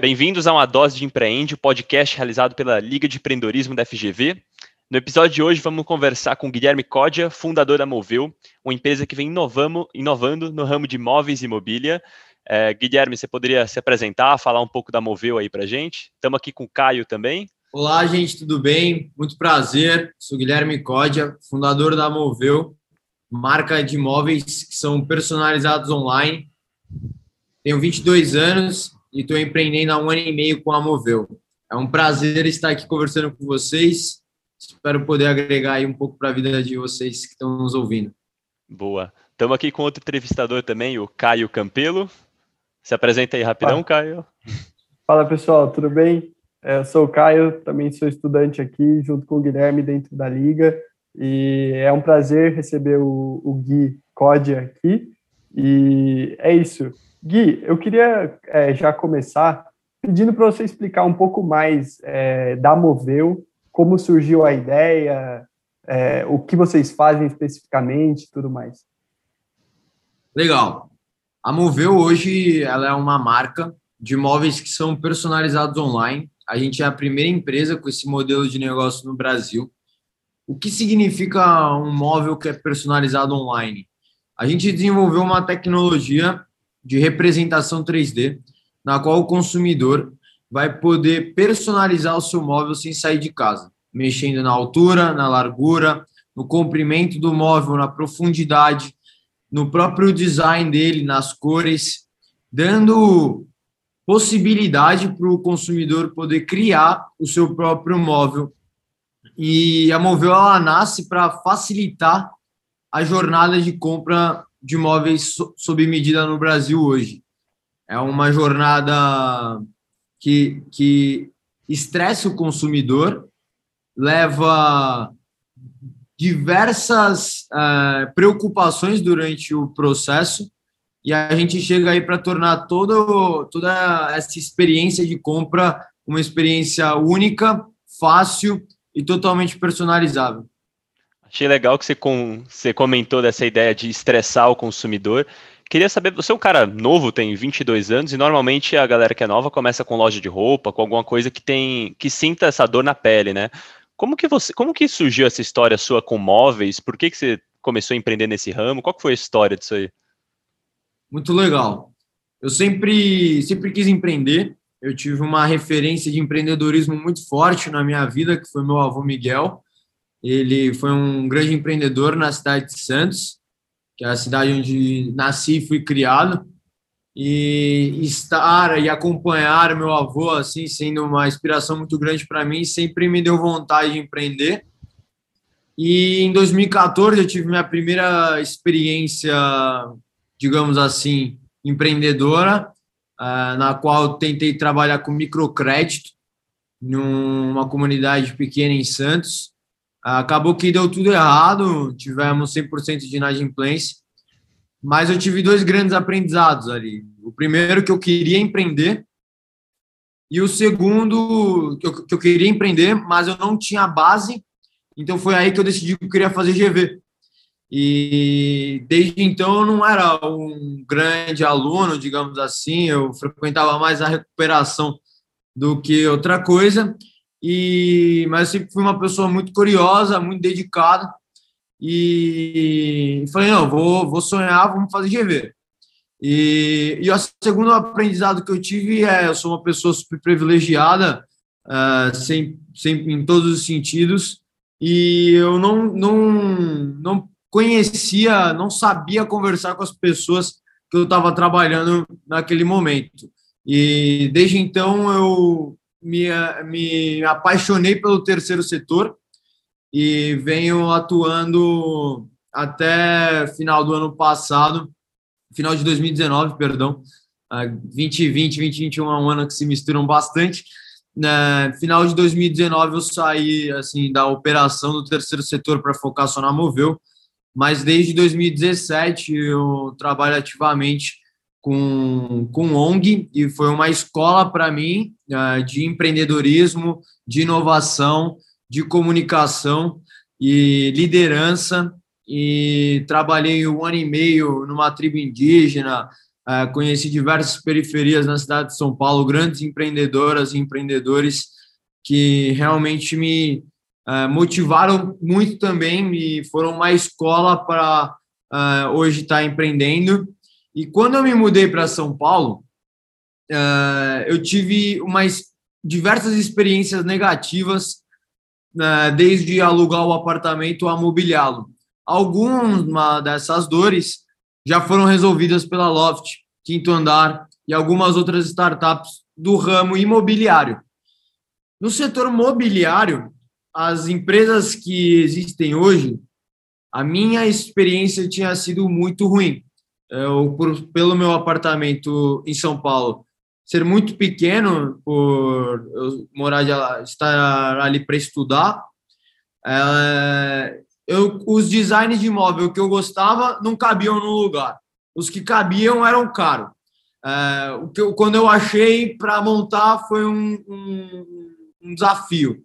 Bem-vindos a uma dose de Empreende, o podcast realizado pela Liga de Empreendedorismo da FGV. No episódio de hoje, vamos conversar com Guilherme Códia, fundador da Moveu, uma empresa que vem inovando, no ramo de imóveis e mobília. É, Guilherme, você poderia se apresentar, falar um pouco da Moveu aí para gente? Estamos aqui com o Caio também. Olá, gente, tudo bem? Muito prazer. Sou Guilherme Códia, fundador da Moveu, marca de imóveis que são personalizados online. Tenho 22 anos e estou empreendendo há um ano e meio com a Moveu. É um prazer estar aqui conversando com vocês. Espero poder agregar aí um pouco para a vida de vocês que estão nos ouvindo. Boa. Estamos aqui com outro entrevistador também, o Caio Campelo. Se apresenta aí rapidão, Caio. Fala pessoal, tudo bem? É, eu sou o Caio, também sou estudante aqui, junto com o Guilherme dentro da Liga. E é um prazer receber o, o Gui Code aqui. E é isso. Gui, eu queria é, já começar pedindo para você explicar um pouco mais é, da Moveu, como surgiu a ideia, é, o que vocês fazem especificamente tudo mais. Legal. A Moveu hoje ela é uma marca de móveis que são personalizados online. A gente é a primeira empresa com esse modelo de negócio no Brasil. O que significa um móvel que é personalizado online? A gente desenvolveu uma tecnologia de representação 3D, na qual o consumidor vai poder personalizar o seu móvel sem sair de casa, mexendo na altura, na largura, no comprimento do móvel, na profundidade, no próprio design dele, nas cores, dando possibilidade para o consumidor poder criar o seu próprio móvel. E a Moveu ela nasce para facilitar a jornada de compra de imóveis sob medida no Brasil hoje. É uma jornada que, que estressa o consumidor, leva diversas uh, preocupações durante o processo e a gente chega aí para tornar todo, toda essa experiência de compra uma experiência única, fácil e totalmente personalizável. Achei legal que você, com, você comentou dessa ideia de estressar o consumidor. Queria saber, você é um cara novo, tem 22 anos, e normalmente a galera que é nova começa com loja de roupa, com alguma coisa que tem que sinta essa dor na pele, né? Como que você, como que surgiu essa história sua com móveis? Por que, que você começou a empreender nesse ramo? Qual foi a história disso aí? Muito legal. Eu sempre, sempre quis empreender. Eu tive uma referência de empreendedorismo muito forte na minha vida, que foi meu avô Miguel. Ele foi um grande empreendedor na cidade de Santos, que é a cidade onde nasci e fui criado. E estar e acompanhar meu avô, assim, sendo uma inspiração muito grande para mim, sempre me deu vontade de empreender. E em 2014 eu tive minha primeira experiência, digamos assim, empreendedora, ah, na qual tentei trabalhar com microcrédito numa comunidade pequena em Santos. Acabou que deu tudo errado, tivemos 100% de inadimplência, mas eu tive dois grandes aprendizados ali. O primeiro, que eu queria empreender, e o segundo, que eu, que eu queria empreender, mas eu não tinha base, então foi aí que eu decidi que eu queria fazer GV. E desde então eu não era um grande aluno, digamos assim, eu frequentava mais a recuperação do que outra coisa. E, mas eu sempre fui uma pessoa muito curiosa, muito dedicada. E falei, não, vou, vou sonhar, vamos fazer GV. E, e o segundo aprendizado que eu tive é, eu sou uma pessoa super privilegiada, uh, sem, sem, em todos os sentidos, e eu não, não, não conhecia, não sabia conversar com as pessoas que eu estava trabalhando naquele momento. E desde então eu me, me apaixonei pelo terceiro setor e venho atuando até final do ano passado, final de 2019, perdão. 2020, 2021 é um ano que se misturam bastante. No final de 2019 eu saí assim da operação do terceiro setor para focar só na Moveu, mas desde 2017 eu trabalho ativamente com, com ONG e foi uma escola para mim uh, de empreendedorismo, de inovação, de comunicação e liderança. E trabalhei um ano e meio numa tribo indígena, Uh, conheci diversas periferias na cidade de São Paulo, grandes empreendedoras e empreendedores que realmente me uh, motivaram muito também e foram uma escola para hoje estar tá empreendendo. E quando eu me mudei para São Paulo, eu tive umas diversas experiências negativas, desde alugar o apartamento a mobiliá-lo. Algumas dessas dores já foram resolvidas pela Loft, Quinto Andar e algumas outras startups do ramo imobiliário. No setor mobiliário, as empresas que existem hoje, a minha experiência tinha sido muito ruim. Eu, por, pelo meu apartamento em São Paulo ser muito pequeno, por eu morar de, estar ali para estudar, é, eu, os designs de imóvel que eu gostava não cabiam no lugar. Os que cabiam eram caros. É, o que eu, quando eu achei para montar foi um, um, um desafio.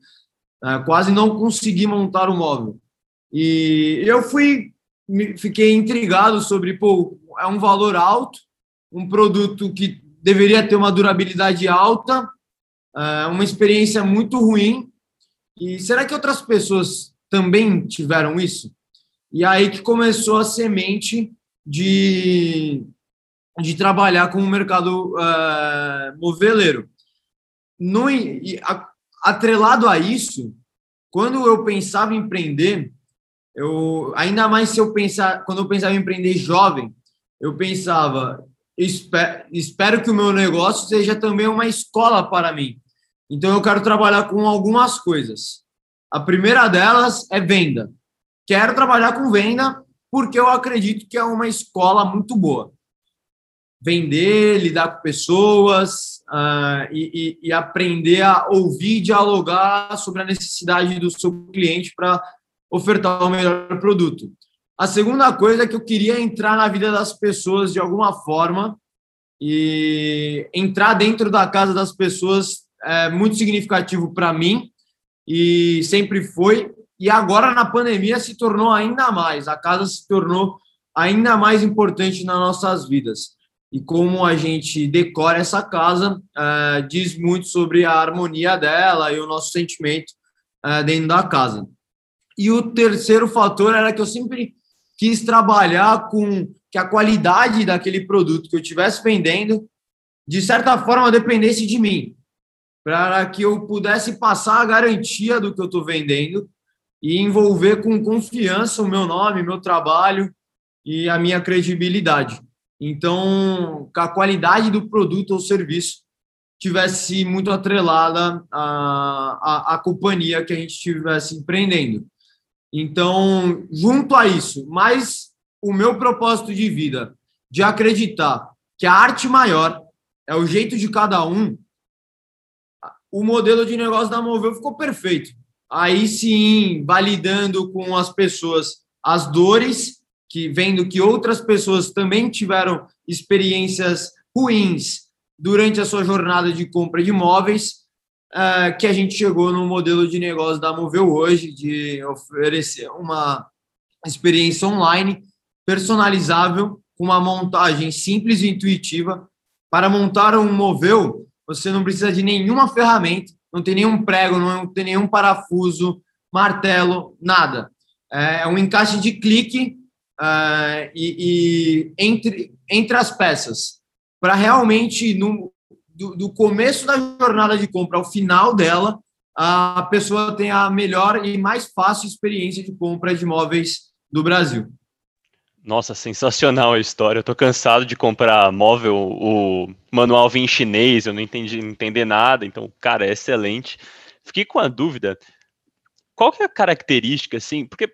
É, quase não consegui montar o móvel. E eu fui, fiquei intrigado sobre, pô, é um valor alto, um produto que deveria ter uma durabilidade alta, é, uma experiência muito ruim. E será que outras pessoas também tiveram isso. E aí que começou a semente de, de trabalhar com o mercado uh, moveleiro. No, atrelado a isso, quando eu pensava em empreender, eu ainda mais se eu pensar, quando eu pensava em empreender jovem, eu pensava, espero, espero que o meu negócio seja também uma escola para mim. Então eu quero trabalhar com algumas coisas. A primeira delas é venda. Quero trabalhar com venda porque eu acredito que é uma escola muito boa. Vender, lidar com pessoas uh, e, e, e, aprender a ouvir, dialogar sobre a necessidade do seu cliente para ofertar o melhor produto. A segunda coisa é que eu queria entrar na vida das pessoas de alguma forma e entrar dentro da casa das pessoas é muito significativo para mim e sempre foi. E agora na pandemia se tornou ainda mais. A casa se tornou ainda mais importante nas nossas vidas. E como a gente decora essa casa, é, diz muito sobre a harmonia dela e o nosso sentimento é, dentro da casa. E o terceiro fator era que eu sempre quis trabalhar com que a qualidade daquele produto que eu estivesse vendendo, de certa forma, dependesse de mim para que eu pudesse passar a garantia do que eu estou vendendo e envolver com confiança o meu nome, meu trabalho e a minha credibilidade. Então, que a qualidade do produto ou serviço tivesse muito atrelada à, à, à companhia que a gente estivesse empreendendo. Então, junto a isso, mais o meu propósito de vida, de acreditar que a arte maior é o jeito de cada um, o modelo de negócio da Moveu ficou perfeito. Aí sim, validando com as pessoas as dores, que vendo que outras pessoas também tiveram experiências ruins durante a sua jornada de compra de imóveis, uh, que a gente chegou no modelo de negócio da Moveu hoje, de oferecer uma experiência online personalizável, com uma montagem simples e intuitiva. Para montar um Moveu, você não precisa de nenhuma ferramenta, não tem nenhum prego, não tem nenhum parafuso, martelo, nada. É um encaixe de clique uh, e, e, entre, entre as peças, para realmente, no, do, do começo da jornada de compra ao final dela, a pessoa tenha a melhor e mais fácil experiência de compra de imóveis do Brasil. Nossa, sensacional a história. Eu tô cansado de comprar móvel, o manual vem em chinês, eu não entendi entender nada, então, cara, é excelente. Fiquei com a dúvida, qual que é a característica, assim, porque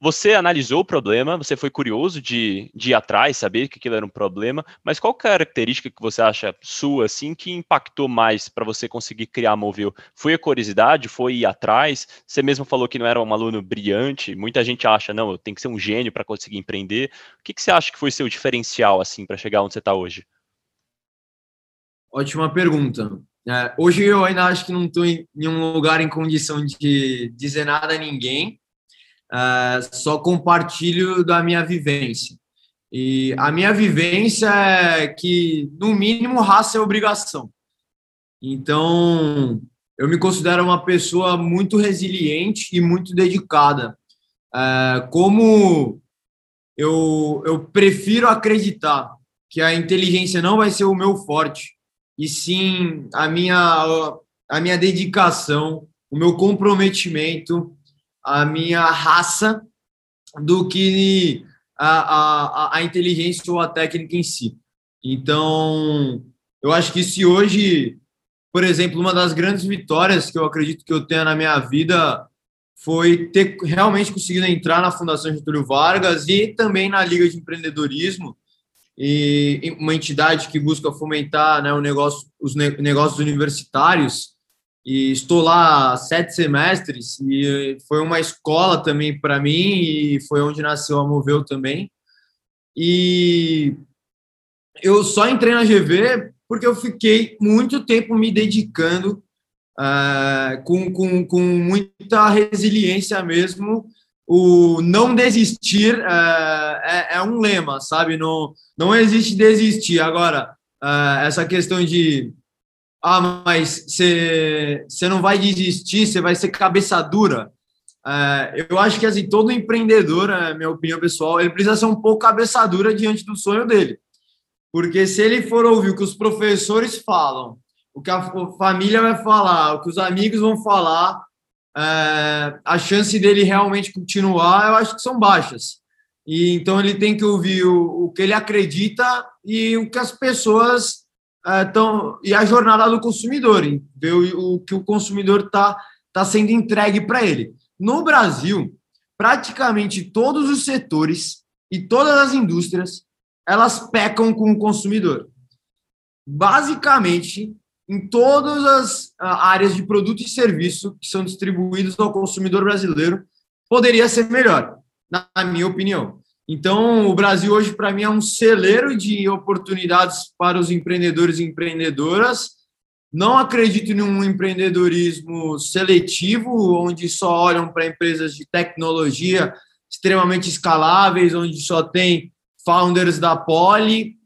você analisou o problema, você foi curioso de, de ir atrás, saber que aquilo era um problema, mas qual característica que você acha sua, assim, que impactou mais para você conseguir criar a Movil? Foi a curiosidade? Foi ir atrás? Você mesmo falou que não era um aluno brilhante, muita gente acha, não, eu tenho que ser um gênio para conseguir empreender. O que, que você acha que foi seu diferencial, assim, para chegar onde você está hoje? Ótima pergunta. É, hoje eu ainda acho que não estou em nenhum lugar em condição de dizer nada a ninguém, uh, só compartilho da minha vivência. E a minha vivência é que, no mínimo, raça é obrigação. Então, eu me considero uma pessoa muito resiliente e muito dedicada. É, como eu, eu prefiro acreditar que a inteligência não vai ser o meu forte, e sim a minha, a minha dedicação, o meu comprometimento, a minha raça, do que a, a, a inteligência ou a técnica em si. Então, eu acho que se hoje, por exemplo, uma das grandes vitórias que eu acredito que eu tenha na minha vida foi ter realmente conseguido entrar na Fundação Getúlio Vargas e também na Liga de Empreendedorismo, e uma entidade que busca fomentar né, o negócio, os negócios universitários. E estou lá sete semestres e foi uma escola também para mim e foi onde nasceu a Moveu também. E eu só entrei na GV porque eu fiquei muito tempo me dedicando uh, com, com, com muita resiliência mesmo o não desistir é, é, é, um lema, sabe? Não, não existe desistir. Agora, é, essa questão de ah, mas você não vai desistir, você vai ser cabeça dura. É, eu acho que assim, todo empreendedor, é minha opinião pessoal, ele precisa ser um pouco cabeça dura diante do sonho dele. Porque se ele for ouvir o que os professores falam, o que a família vai falar, o que os amigos vão falar, é, a chance dele realmente continuar, eu acho que são baixas. E então ele tem que ouvir o, o que ele acredita e o que as pessoas estão é, e a jornada do consumidor, ver o, o que o consumidor está tá sendo entregue para ele. No Brasil, praticamente todos os setores e todas as indústrias elas pecam com o consumidor. Basicamente, em todas as ah, áreas de produto e serviço que são distribuídos ao consumidor brasileiro, poderia ser melhor, na minha opinião. Então, o Brasil hoje, para mim, é um celeiro de oportunidades para os empreendedores e empreendedoras. Não acredito em um empreendedorismo seletivo, onde só olham para empresas de tecnologia extremamente escaláveis, onde só tem founders da Poli,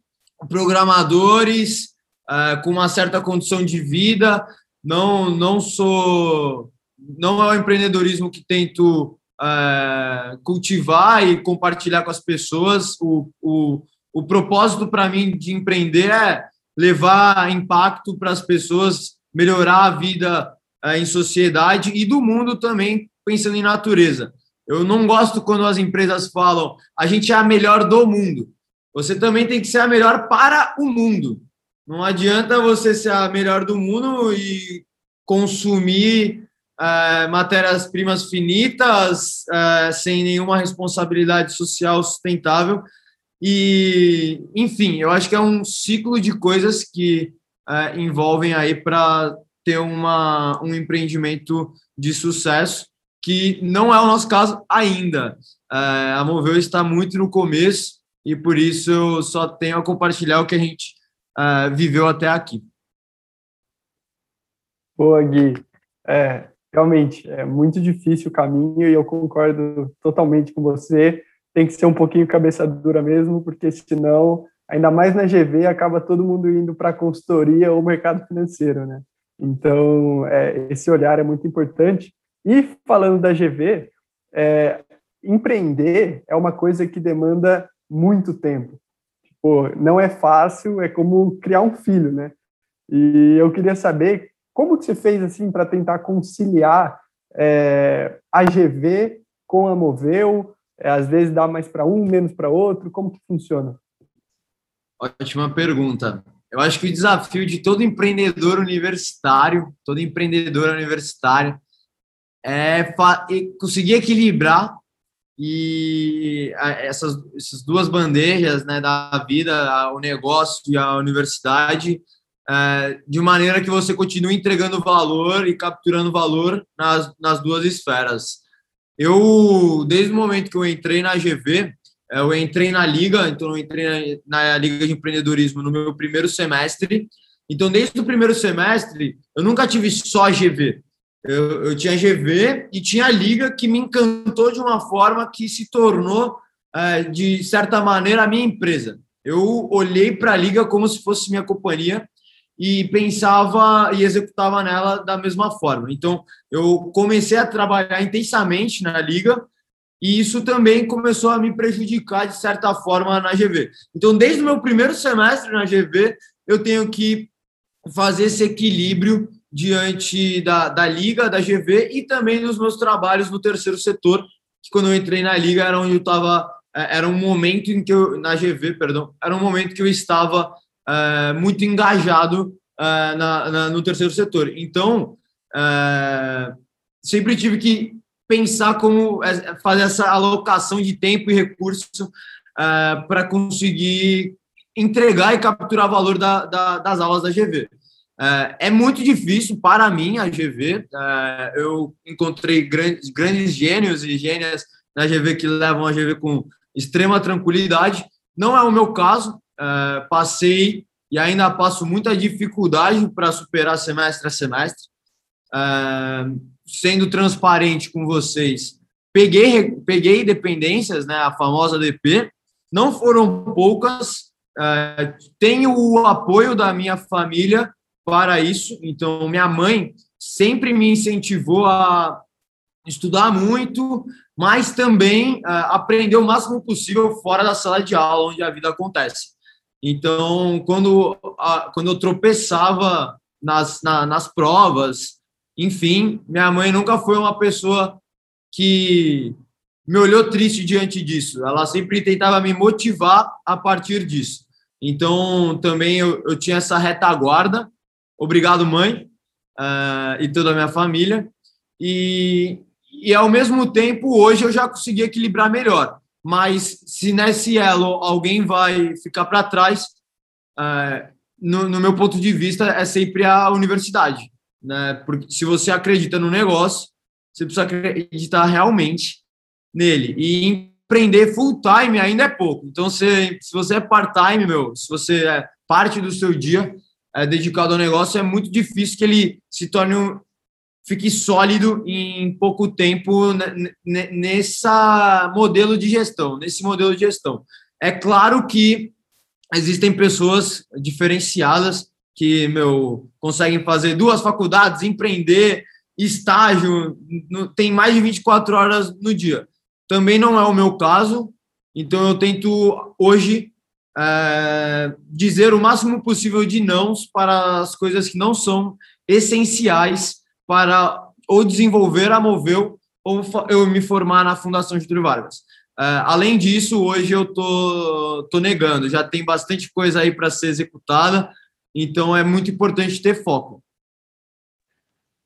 programadores, uh, com uma certa condição de vida. Não, não sou, não é o empreendedorismo que tento uh, cultivar e compartilhar com as pessoas. O, o, o propósito para mim de empreender é levar impacto para as pessoas, melhorar a vida uh, em sociedade e do mundo também, pensando em natureza. Eu não gosto quando as empresas falam a gente é a melhor do mundo. Você também tem que ser a melhor para o mundo. Não adianta você ser a melhor do mundo e consumir é, matérias-primas finitas é, sem nenhuma responsabilidade social sustentável. E, enfim, eu acho que é um ciclo de coisas que é, envolvem aí para ter uma, um empreendimento de sucesso, que não é o nosso caso ainda. A Moveu está muito no começo e por isso eu só tenho a compartilhar o que a gente viveu até aqui. Boa, Gui. É, realmente, é muito difícil o caminho e eu concordo totalmente com você. Tem que ser um pouquinho cabeça dura mesmo, porque senão, ainda mais na GV, acaba todo mundo indo para a consultoria ou mercado financeiro, né? Então, é, esse olhar é muito importante. E falando da GV, é, empreender é uma coisa que demanda muito tempo pô, não é fácil, é como criar um filho, né? E eu queria saber como que você fez assim para tentar conciliar é, a GV com a Moveu, é, às vezes dá mais para um, menos para outro, como que funciona? Ótima pergunta. Eu acho que o desafio de todo empreendedor universitário, todo empreendedora universitária, é conseguir equilibrar e essas, essas duas bandejas né, da vida, o negócio e a universidade, é, de maneira que você continue entregando valor e capturando valor nas, nas duas esferas. Eu, desde o momento que eu entrei na GV, é, eu entrei na Liga, então eu entrei na, na Liga de Empreendedorismo no meu primeiro semestre. Então, desde o primeiro semestre, eu nunca tive só GV. Eu, eu tinha GV e tinha a Liga que me encantou de uma forma que se tornou é, de certa maneira, a minha empresa. Eu olhei para a liga como se fosse minha companhia e pensava e executava nela da mesma forma. Então, eu comecei a trabalhar intensamente na liga e isso também começou a me prejudicar de certa forma na GV. Então, desde o meu primeiro semestre na GV, eu tenho que fazer esse equilíbrio diante da, da liga, da GV e também dos meus trabalhos no terceiro setor, que quando eu entrei na liga era onde eu estava, é, era um momento em que eu, na GV, perdão, era um momento que eu estava é, muito engajado é, na, na, no terceiro setor. Então, é, sempre tive que pensar como é, fazer essa alocação de tempo e recurso para conseguir entregar e capturar valor da, da, das aulas da GV. É, muito difícil para mim a GV. Eu encontrei grandes, grandes gênios e gênias na GV que levam a GV com extrema tranquilidade. Não é o meu caso. É, passei e ainda passo muita dificuldade para superar semestre a semestre. sendo transparente com vocês, peguei, peguei dependências, né, a famosa DP. Não foram poucas. tenho o apoio da minha família para isso. Então, minha mãe sempre me incentivou a estudar muito, mas também uh, aprender o máximo possível fora da sala de aula, onde a vida acontece. Então, quando, uh, quando eu tropeçava nas, na, nas provas, enfim, minha mãe nunca foi uma pessoa que me olhou triste diante disso. Ela sempre tentava me motivar a partir disso. Então, também eu, eu tinha essa retaguarda Obrigado, mãe, uh, e toda a minha família. E, e, ao mesmo tempo, hoje eu já consegui equilibrar melhor. Mas se nesse elo alguém vai ficar para trás, uh, no, no, meu ponto de vista, é sempre a universidade. Né? Porque se você acredita no negócio, você precisa acreditar realmente nele. E empreender full time ainda é pouco. Então, se, se você é part-time, meu, se você é parte do seu dia, é, dedicado ao negócio, é muito difícil que ele se torne um, fique sólido em pouco tempo nessa modelo de gestão, nesse modelo de gestão. É claro que existem pessoas diferenciadas que meu conseguem fazer duas faculdades, empreender, estágio, tem mais de 24 horas no dia. Também não é o meu caso, então eu tento hoje é, dizer o máximo possível de nãos para as coisas que não são essenciais para ou desenvolver a Moveu ou eu me formar na Fundação Getúlio Vargas. É, além disso, hoje eu tô, tô negando, já tem bastante coisa aí para ser executada, então é muito importante ter foco.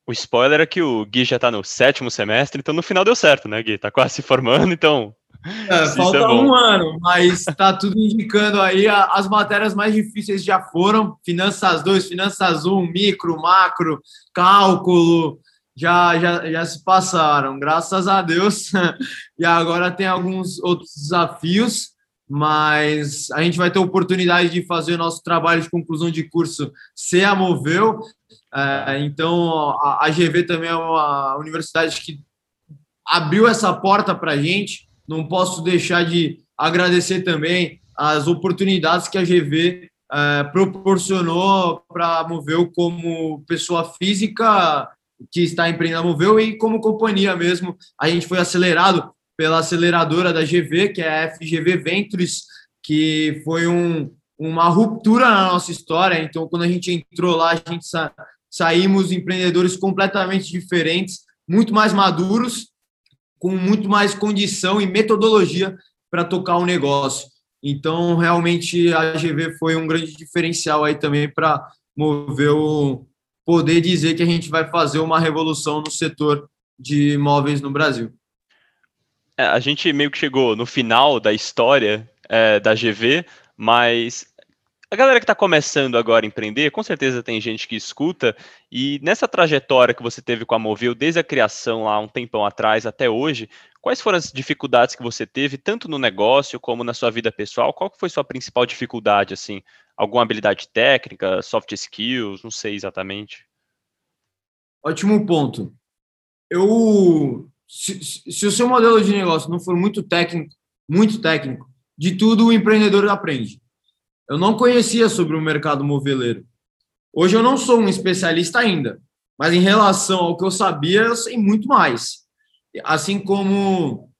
O spoiler é que o Gui já está no sétimo semestre, então no final deu certo, né, Gui? Está quase se formando, então é, falta é um ano, mas está tudo indicando aí. As matérias mais difíceis já foram: Finanças 2, Finanças 1, micro, macro, cálculo, já, já, já se passaram, graças a Deus. E agora tem alguns outros desafios, mas a gente vai ter oportunidade de fazer o nosso trabalho de conclusão de curso se a Moveu. É, então, a, a GV também é uma universidade que abriu essa porta para a gente não posso deixar de agradecer também as oportunidades que a GV é, proporcionou para Moveu como pessoa física que está empreendendo a Moveu e como companhia mesmo. A gente foi acelerado pela aceleradora da GV, que é a FGV Ventures, que foi um, uma ruptura na nossa história. Então, quando a gente entrou lá, a gente sa saímos empreendedores completamente diferentes, muito mais maduros com muito mais condição e metodologia para tocar o negócio. Então, realmente, a GV foi um grande diferencial aí também para mover o poder dizer que a gente vai fazer uma revolução no setor de imóveis no Brasil. É, a gente meio que chegou no final da história é, da GV, mas a galera que está começando agora a empreender, com certeza tem gente que escuta, e nessa trajetória que você teve com a Movil, desde a criação lá um tempão atrás até hoje, quais foram as dificuldades que você teve, tanto no negócio como na sua vida pessoal? Qual foi sua principal dificuldade, assim? Alguma habilidade técnica, soft skills, não sei exatamente. Ótimo ponto. Eu, se, se o seu modelo de negócio não for muito técnico muito técnico. De tudo o empreendedor aprende. Eu não conhecia sobre o mercado moveleiro. Hoje eu não sou um especialista ainda, mas em relação ao que eu sabia, eu sei muito mais. Assim como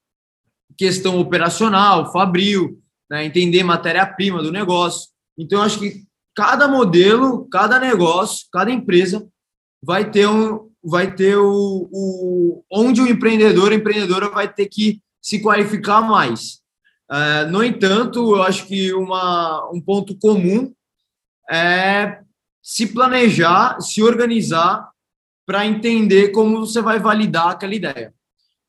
questão operacional, fabril, né, entender matéria-prima do negócio. Então, eu acho que cada modelo, cada negócio, cada empresa vai ter um, vai ter o, o onde o empreendedor, a empreendedora vai ter que se qualificar mais. É, no entanto, eu acho que uma, um ponto comum é se planejar, se organizar para entender como você vai validar aquela ideia.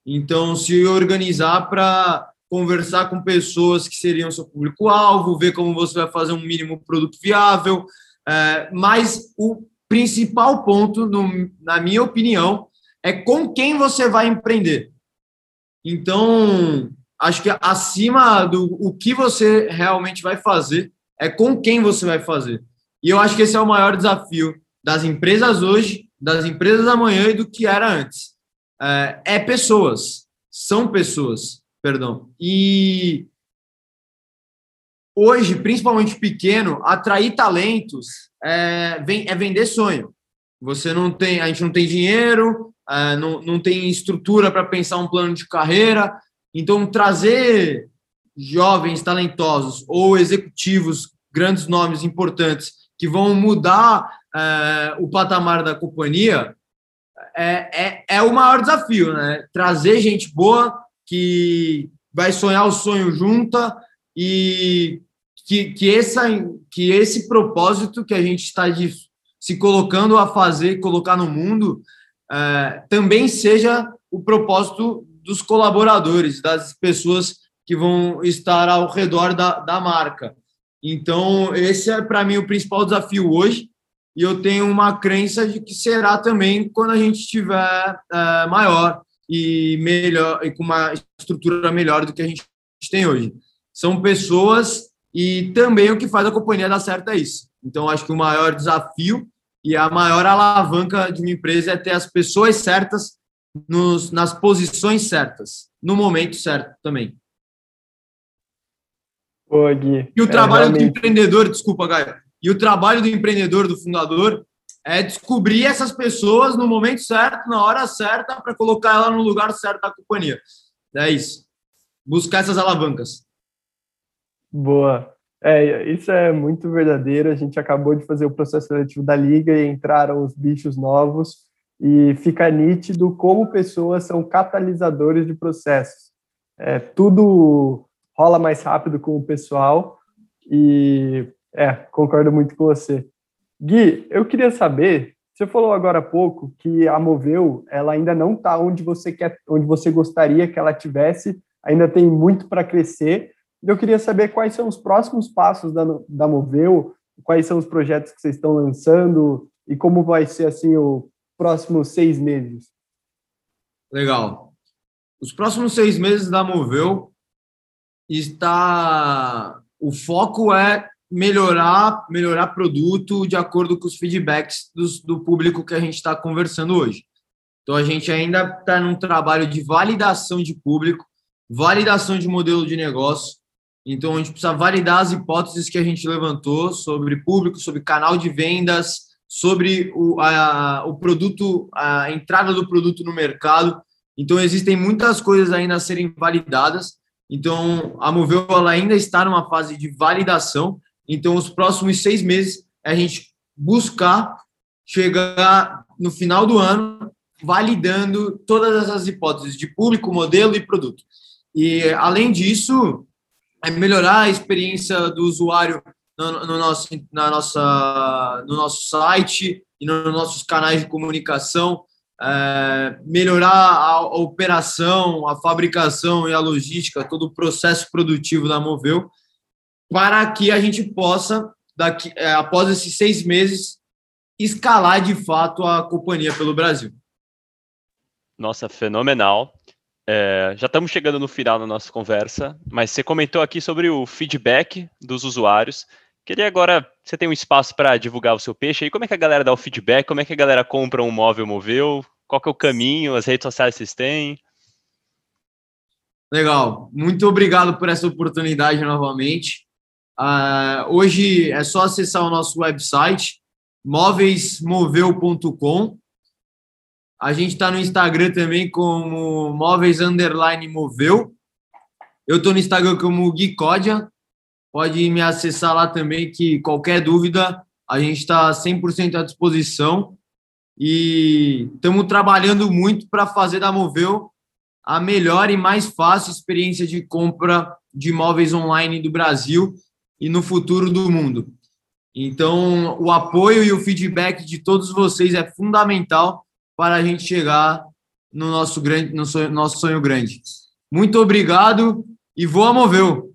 Então, se organizar para conversar com pessoas que seriam seu público-alvo, ver como você vai fazer um mínimo produto viável. É, mas o principal ponto, no, na minha opinião, é com quem você vai empreender. Então, acho que acima do o que você realmente vai fazer, é com quem você vai fazer. E eu acho que esse é o maior desafio das empresas hoje, das empresas amanhã e do que era antes. É, é pessoas, são pessoas perdão. E hoje, principalmente pequeno, atrair talentos é, é vender sonho. Você não tem, a gente não tem dinheiro, é, não, não tem estrutura para pensar um plano de carreira. Então, trazer jovens talentosos ou executivos, grandes nomes importantes, que vão mudar é, o patamar da companhia, é, é, é o maior desafio, né? Trazer gente boa que vai sonhar o sonho junta e que, que, essa, que esse propósito que a gente está se colocando a fazer, colocar no mundo, é, também seja o propósito dos colaboradores, das pessoas que vão estar ao redor da, da marca. Então, esse é para mim o principal desafio hoje, e eu tenho uma crença de que será também quando a gente estiver é, maior e melhor e com uma estrutura melhor do que a gente tem hoje. São pessoas e também o que faz a companhia dar certo é isso. Então acho que o maior desafio e a maior alavanca de uma empresa é ter as pessoas certas nos, nas posições certas, no momento certo também. Ô, Gui, e o é, trabalho realmente... do empreendedor, desculpa, Gaio, e o trabalho do empreendedor, do fundador, é descobrir essas pessoas no momento certo, na hora certa, para colocar ela no lugar certo da companhia. É isso. Buscar essas alavancas. Boa. É, isso é muito verdadeiro. A gente acabou de fazer o processo seletivo da liga e entraram os bichos novos e fica nítido como pessoas são catalisadores de processos. É, tudo rola mais rápido com o pessoal e é, concordo muito com você. Gui, eu queria saber, você falou agora há pouco que a Moveu, ela ainda não está onde você quer, onde você gostaria que ela tivesse, ainda tem muito para crescer. Eu queria saber quais são os próximos passos da, da Moveu, quais são os projetos que vocês estão lançando e como vai ser assim o próximos seis meses. Legal. Os próximos seis meses da Moveu está o foco é melhorar, melhorar produto de acordo com os feedbacks dos, do público que a gente está conversando hoje. Então, a gente ainda está num trabalho de validação de público, validação de modelo de negócio. Então, a gente precisa validar as hipóteses que a gente levantou sobre público, sobre canal de vendas, sobre o, a, o produto, a entrada do produto no mercado. Então, existem muitas coisas ainda a serem validadas. Então, a Moveu ela ainda está numa fase de validação, então, os próximos seis meses a gente buscar chegar no final do ano validando todas essas hipóteses de público, modelo e produto. E, além disso, é melhorar a experiência do usuário no, no, nosso, na nossa, no nosso site e nos nossos canais de comunicação, é, melhorar a, a, operação, a fabricação e a logística, todo o processo produtivo da Moveu, para que a gente possa, daqui, é, após esses seis meses, escalar de fato a companhia pelo Brasil. Nossa, fenomenal. É, já estamos chegando no final da nossa conversa, mas você comentou aqui sobre o feedback dos usuários. Queria agora, você tem um espaço para divulgar o seu peixe aí, como é que a galera dá o feedback, como é que a galera compra um móvel moveu, qual que é o caminho, as redes sociais vocês têm? Legal. Muito obrigado por essa oportunidade novamente. Uh, hoje é só acessar o nosso website, móveismoveu.com. A gente está no Instagram também como móveis moveu. Eu estou no Instagram como Gui. Pode me acessar lá também, que qualquer dúvida, a gente está 100% à disposição. E estamos trabalhando muito para fazer da Moveu a melhor e mais fácil experiência de compra de imóveis online do Brasil e no futuro do mundo. Então, o apoio e o feedback de todos vocês é fundamental para a gente chegar no nosso grande, no sonho, nosso sonho grande. Muito obrigado e voa Moveu!